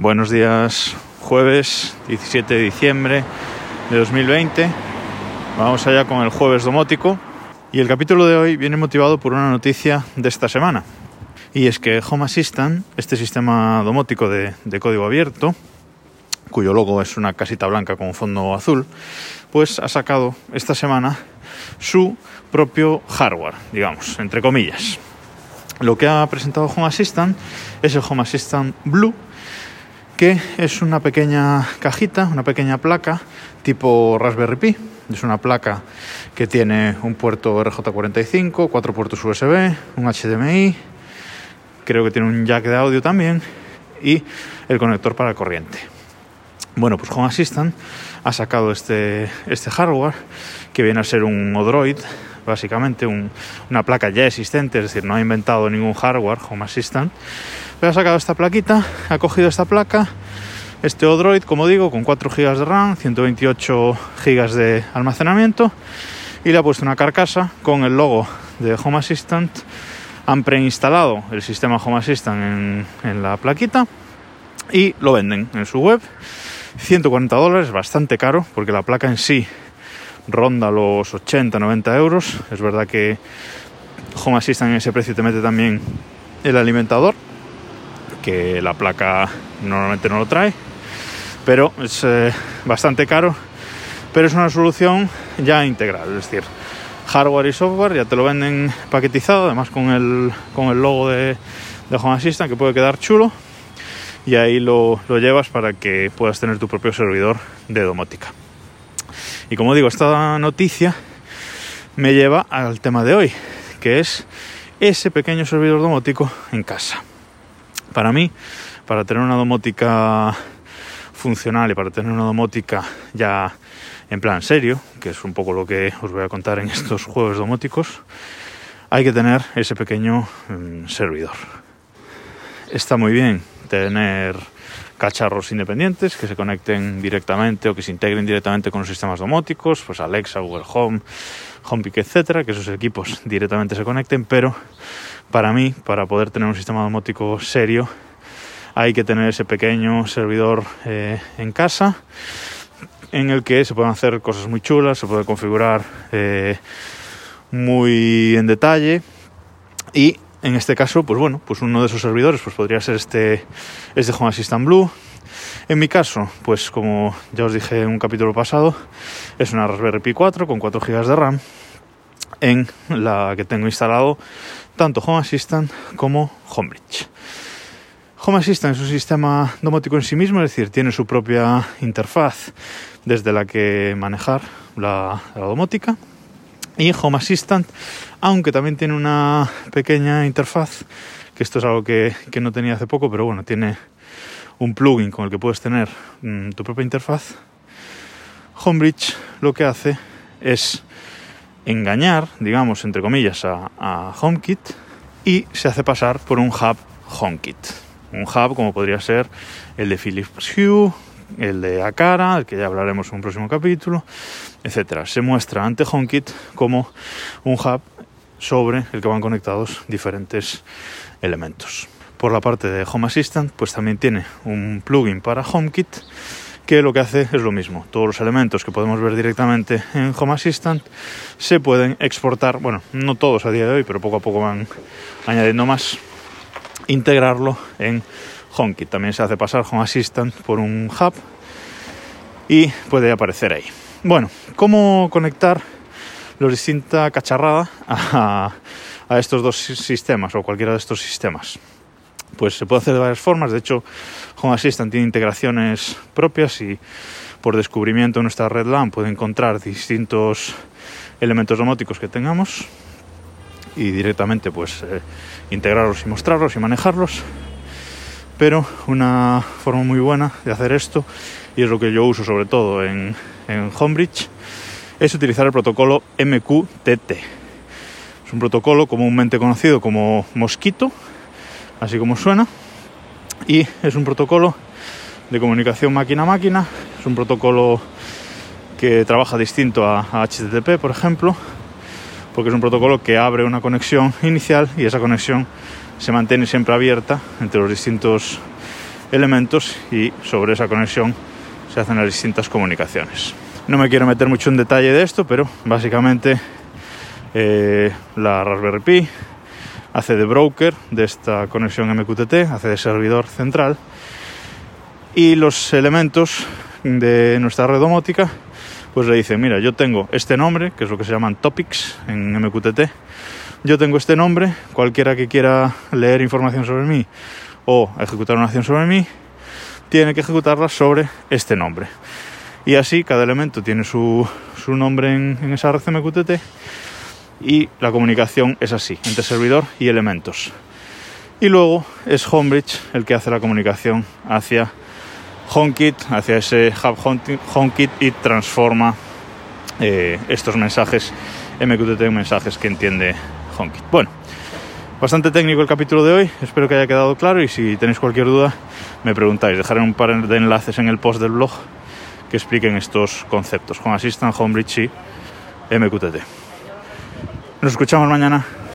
Buenos días, jueves 17 de diciembre de 2020. Vamos allá con el jueves domótico. Y el capítulo de hoy viene motivado por una noticia de esta semana. Y es que Home Assistant, este sistema domótico de, de código abierto, cuyo logo es una casita blanca con fondo azul, pues ha sacado esta semana su propio hardware, digamos, entre comillas. Lo que ha presentado Home Assistant es el Home Assistant Blue, que es una pequeña cajita, una pequeña placa tipo Raspberry Pi. Es una placa que tiene un puerto RJ45, cuatro puertos USB, un HDMI, creo que tiene un jack de audio también y el conector para corriente. Bueno, pues Home Assistant ha sacado este, este hardware que viene a ser un Odroid, básicamente una placa ya existente, es decir, no ha inventado ningún hardware Home Assistant ha sacado esta plaquita, ha cogido esta placa, este Odroid, como digo, con 4 GB de RAM, 128 GB de almacenamiento y le ha puesto una carcasa con el logo de Home Assistant. Han preinstalado el sistema Home Assistant en, en la plaquita y lo venden en su web. 140 dólares, bastante caro, porque la placa en sí ronda los 80-90 euros. Es verdad que Home Assistant en ese precio te mete también el alimentador, que la placa normalmente no lo trae, pero es eh, bastante caro, pero es una solución ya integral, es decir, hardware y software ya te lo venden paquetizado, además con el, con el logo de, de Home Assistant que puede quedar chulo y ahí lo, lo llevas para que puedas tener tu propio servidor de domótica. Y como digo, esta noticia me lleva al tema de hoy, que es ese pequeño servidor domótico en casa. Para mí, para tener una domótica funcional y para tener una domótica ya en plan serio, que es un poco lo que os voy a contar en estos juegos domóticos, hay que tener ese pequeño mm, servidor. Está muy bien tener cacharros independientes que se conecten directamente o que se integren directamente con los sistemas domóticos, pues Alexa, Google Home, HomePick, etcétera, que esos equipos directamente se conecten, pero para mí, para poder tener un sistema domótico serio, hay que tener ese pequeño servidor eh, en casa en el que se pueden hacer cosas muy chulas, se puede configurar eh, muy en detalle y en este caso, pues bueno, pues uno de esos servidores pues podría ser este, este Home Assistant Blue. En mi caso, pues como ya os dije en un capítulo pasado, es una Raspberry Pi 4 con 4 GB de RAM en la que tengo instalado tanto Home Assistant como Homebridge. Home Assistant es un sistema domótico en sí mismo, es decir, tiene su propia interfaz desde la que manejar la, domótica. Y Home Assistant, aunque también tiene una pequeña interfaz, que esto es algo que, que no tenía hace poco, pero bueno, tiene un plugin con el que puedes tener mm, tu propia interfaz. Homebridge lo que hace es engañar, digamos, entre comillas, a, HomeKit y se hace pasar por un hub HomeKit. Un hub como podría ser el de Philips Hue, el de Akara, el que ya hablaremos en un próximo capítulo, etcétera. Se muestra ante HomeKit como un hub sobre el que van conectados diferentes elementos. Por la parte de Home Assistant, pues también tiene un plugin para HomeKit que lo que hace es lo mismo. Todos los elementos que podemos ver directamente en Home Assistant se pueden exportar, bueno, no todos a día de hoy, pero poco a poco van añadiendo más, integrarlo en HomeKit. También se hace pasar Home Assistant por un hub y puede aparecer ahí. Bueno, ¿cómo conectar los distinta cacharrada a, a estos dos sistemas o cualquiera de estos sistemas? Pues se puede hacer de varias formas. De hecho, Home Assistant tiene integraciones propias y por descubrimiento en nuestra red LAN puede encontrar distintos elementos domóticos que tengamos y directamente pues eh, integrarlos y mostrarlos y manejarlos. Pero una forma muy buena de hacer esto, y es lo que yo uso sobre todo en, en Homebridge, es utilizar el protocolo MQTT. Es un protocolo comúnmente conocido como Mosquito, así como suena, y es un protocolo de comunicación máquina a máquina, es un protocolo que trabaja distinto a, HTTP, por ejemplo, porque es un protocolo que abre una conexión inicial y esa conexión se mantiene siempre abierta entre los distintos elementos y sobre esa conexión se hacen las distintas comunicaciones. No me quiero meter mucho en detalle de esto, pero básicamente eh, la Raspberry Pi hace de broker de esta conexión MQTT, hace de servidor central y los elementos de nuestra red domótica pues le dicen, mira, yo tengo este nombre, que es lo que se llaman topics en MQTT, yo tengo este nombre, cualquiera que quiera leer información sobre mí o ejecutar una acción sobre mí, tiene que ejecutarla sobre este nombre. Y así cada elemento tiene su, su nombre en, en esa red MQTT y la comunicación es así, entre servidor y elementos. Y luego es Homebridge el que hace la comunicación hacia HomeKit, hacia ese hub HomeKit y transforma eh, estos mensajes MQTT en mensajes que entiende HomeKit. Bueno, bastante técnico el capítulo de hoy, espero que haya quedado claro y si tenéis cualquier duda me preguntáis, dejaré un par de enlaces en el post del blog que expliquen estos conceptos con Assistant, Homebridge y MQTT. Nos escuchamos mañana.